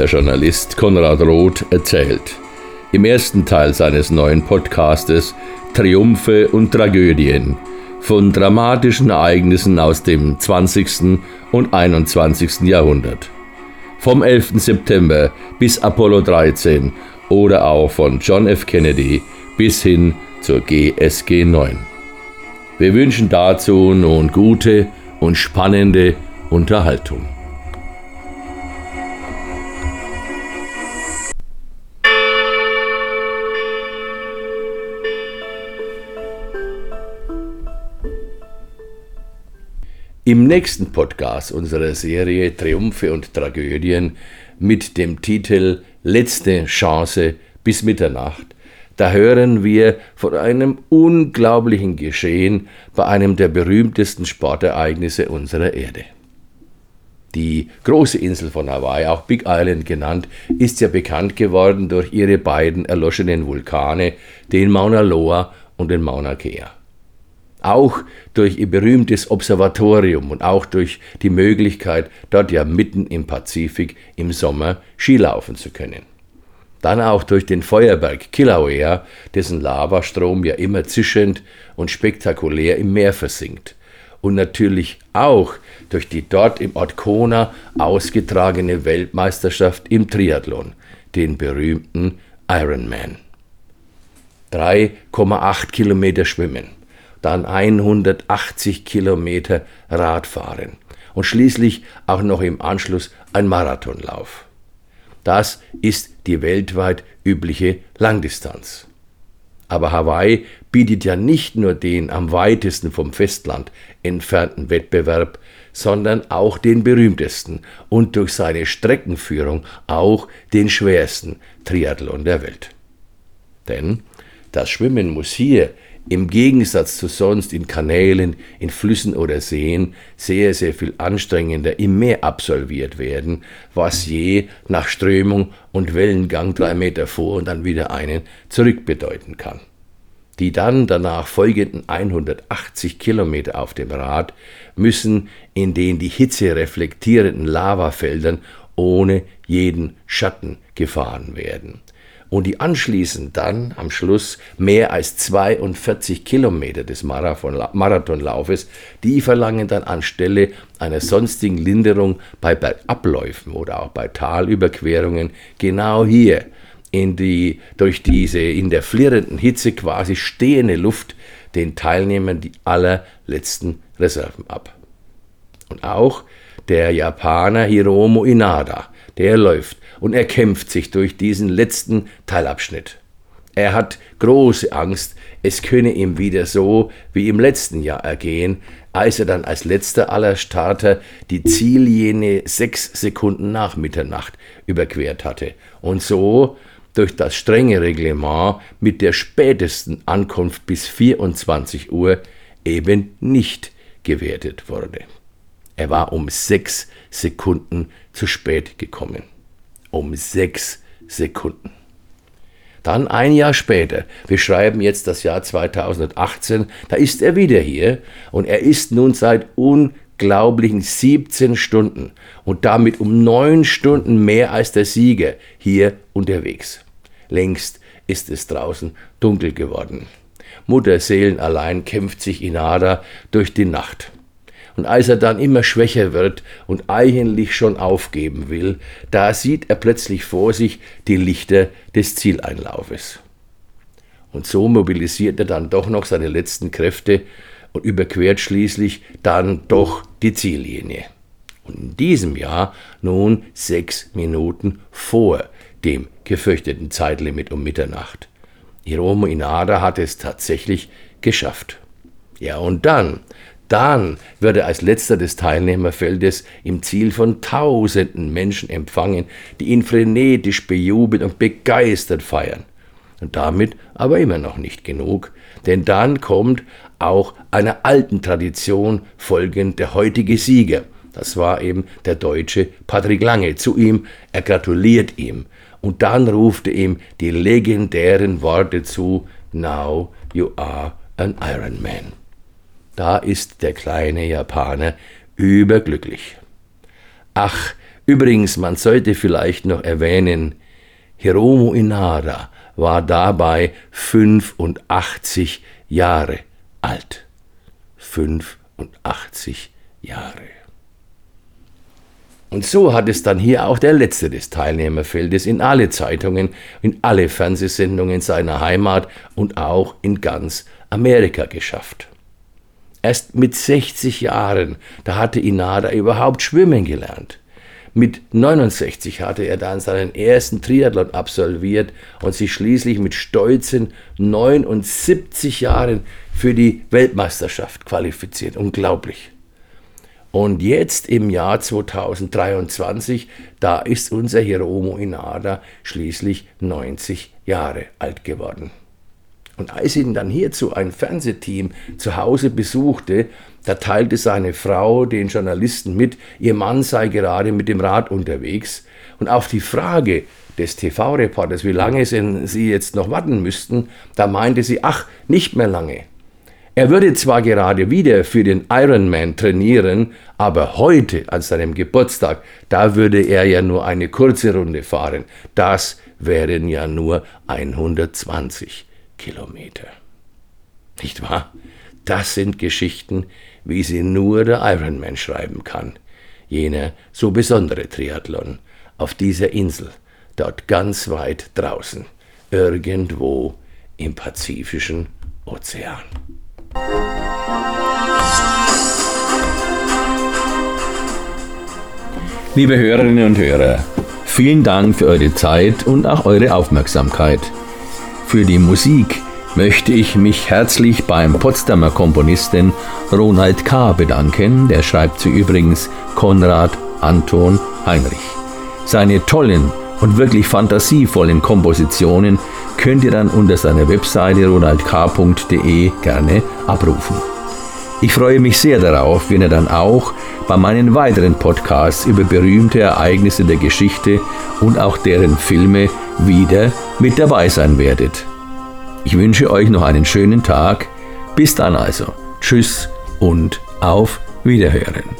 Der Journalist Konrad Roth erzählt. Im ersten Teil seines neuen Podcastes Triumphe und Tragödien von dramatischen Ereignissen aus dem 20. und 21. Jahrhundert. Vom 11. September bis Apollo 13 oder auch von John F. Kennedy bis hin zur GSG 9. Wir wünschen dazu nun gute und spannende Unterhaltung. Im nächsten Podcast unserer Serie Triumphe und Tragödien mit dem Titel Letzte Chance bis Mitternacht, da hören wir von einem unglaublichen Geschehen bei einem der berühmtesten Sportereignisse unserer Erde. Die große Insel von Hawaii, auch Big Island genannt, ist ja bekannt geworden durch ihre beiden erloschenen Vulkane, den Mauna Loa und den Mauna Kea auch durch ihr berühmtes Observatorium und auch durch die Möglichkeit, dort ja mitten im Pazifik im Sommer Skilaufen zu können. Dann auch durch den Feuerberg Kilauea, dessen Lavastrom ja immer zischend und spektakulär im Meer versinkt. Und natürlich auch durch die dort im Ort Kona ausgetragene Weltmeisterschaft im Triathlon, den berühmten Ironman. 3,8 Kilometer schwimmen, dann 180 Kilometer Radfahren und schließlich auch noch im Anschluss ein Marathonlauf. Das ist die weltweit übliche Langdistanz. Aber Hawaii bietet ja nicht nur den am weitesten vom Festland entfernten Wettbewerb, sondern auch den berühmtesten und durch seine Streckenführung auch den schwersten Triathlon der Welt. Denn das Schwimmen muss hier im Gegensatz zu sonst in Kanälen, in Flüssen oder Seen sehr, sehr viel anstrengender im Meer absolviert werden, was je nach Strömung und Wellengang drei Meter vor und dann wieder einen zurück bedeuten kann. Die dann danach folgenden 180 Kilometer auf dem Rad müssen in den die Hitze reflektierenden Lavafeldern ohne jeden Schatten gefahren werden und die anschließend dann am Schluss mehr als 42 Kilometer des Marathonlaufes, die verlangen dann anstelle einer sonstigen Linderung bei Bergabläufen oder auch bei Talüberquerungen genau hier in die durch diese in der flirrenden Hitze quasi stehende Luft den Teilnehmern die allerletzten Reserven ab. Und auch der Japaner Hiromo Inada, der läuft und er kämpft sich durch diesen letzten Teilabschnitt. Er hat große Angst, es könne ihm wieder so wie im letzten Jahr ergehen, als er dann als letzter aller Starter die Ziellinie sechs Sekunden nach Mitternacht überquert hatte und so durch das strenge Reglement mit der spätesten Ankunft bis 24 Uhr eben nicht gewertet wurde. Er war um sechs Sekunden zu spät gekommen um sechs Sekunden. Dann ein Jahr später, wir schreiben jetzt das Jahr 2018, da ist er wieder hier und er ist nun seit unglaublichen 17 Stunden und damit um neun Stunden mehr als der Sieger hier unterwegs. Längst ist es draußen dunkel geworden. Mutterseelen allein kämpft sich Inada durch die Nacht. Und als er dann immer schwächer wird und eigentlich schon aufgeben will, da sieht er plötzlich vor sich die Lichter des Zieleinlaufes. Und so mobilisiert er dann doch noch seine letzten Kräfte und überquert schließlich dann doch die Ziellinie. Und in diesem Jahr nun sechs Minuten vor dem gefürchteten Zeitlimit um Mitternacht. Hiromo Inada hat es tatsächlich geschafft. Ja, und dann, dann wird er als letzter des Teilnehmerfeldes im Ziel von tausenden Menschen empfangen, die ihn frenetisch bejubelt und begeistert feiern. Und damit aber immer noch nicht genug, denn dann kommt auch einer alten Tradition folgend der heutige Sieger. Das war eben der Deutsche Patrick Lange zu ihm, er gratuliert ihm. Und dann ruft er ihm die legendären Worte zu, Now you are an Iron Man. Da ist der kleine Japaner überglücklich. Ach, Übrigens, man sollte vielleicht noch erwähnen, Hiromo Inada war dabei 85 Jahre alt. 85 Jahre. Und so hat es dann hier auch der letzte des Teilnehmerfeldes in alle Zeitungen, in alle Fernsehsendungen seiner Heimat und auch in ganz Amerika geschafft. Erst mit 60 Jahren, da hatte Inada überhaupt schwimmen gelernt. Mit 69 hatte er dann seinen ersten Triathlon absolviert und sich schließlich mit stolzen 79 Jahren für die Weltmeisterschaft qualifiziert. Unglaublich. Und jetzt im Jahr 2023, da ist unser Hiromo Inada schließlich 90 Jahre alt geworden. Und als ihn dann hierzu ein Fernsehteam zu Hause besuchte, da teilte seine Frau den Journalisten mit, ihr Mann sei gerade mit dem Rad unterwegs. Und auf die Frage des TV-Reporters, wie lange sie jetzt noch warten müssten, da meinte sie, ach, nicht mehr lange. Er würde zwar gerade wieder für den Ironman trainieren, aber heute an seinem Geburtstag, da würde er ja nur eine kurze Runde fahren. Das wären ja nur 120 Kilometer. Nicht wahr? Das sind Geschichten, wie sie nur der Ironman schreiben kann. Jener so besondere Triathlon auf dieser Insel, dort ganz weit draußen, irgendwo im Pazifischen Ozean. Liebe Hörerinnen und Hörer, vielen Dank für eure Zeit und auch eure Aufmerksamkeit. Für die Musik möchte ich mich herzlich beim Potsdamer Komponisten Ronald K. bedanken. Der schreibt sie übrigens Konrad Anton Heinrich. Seine tollen und wirklich fantasievollen Kompositionen könnt ihr dann unter seiner Webseite ronaldk.de gerne abrufen. Ich freue mich sehr darauf, wenn ihr dann auch bei meinen weiteren Podcasts über berühmte Ereignisse der Geschichte und auch deren Filme wieder mit dabei sein werdet. Ich wünsche euch noch einen schönen Tag. Bis dann also. Tschüss und auf Wiederhören.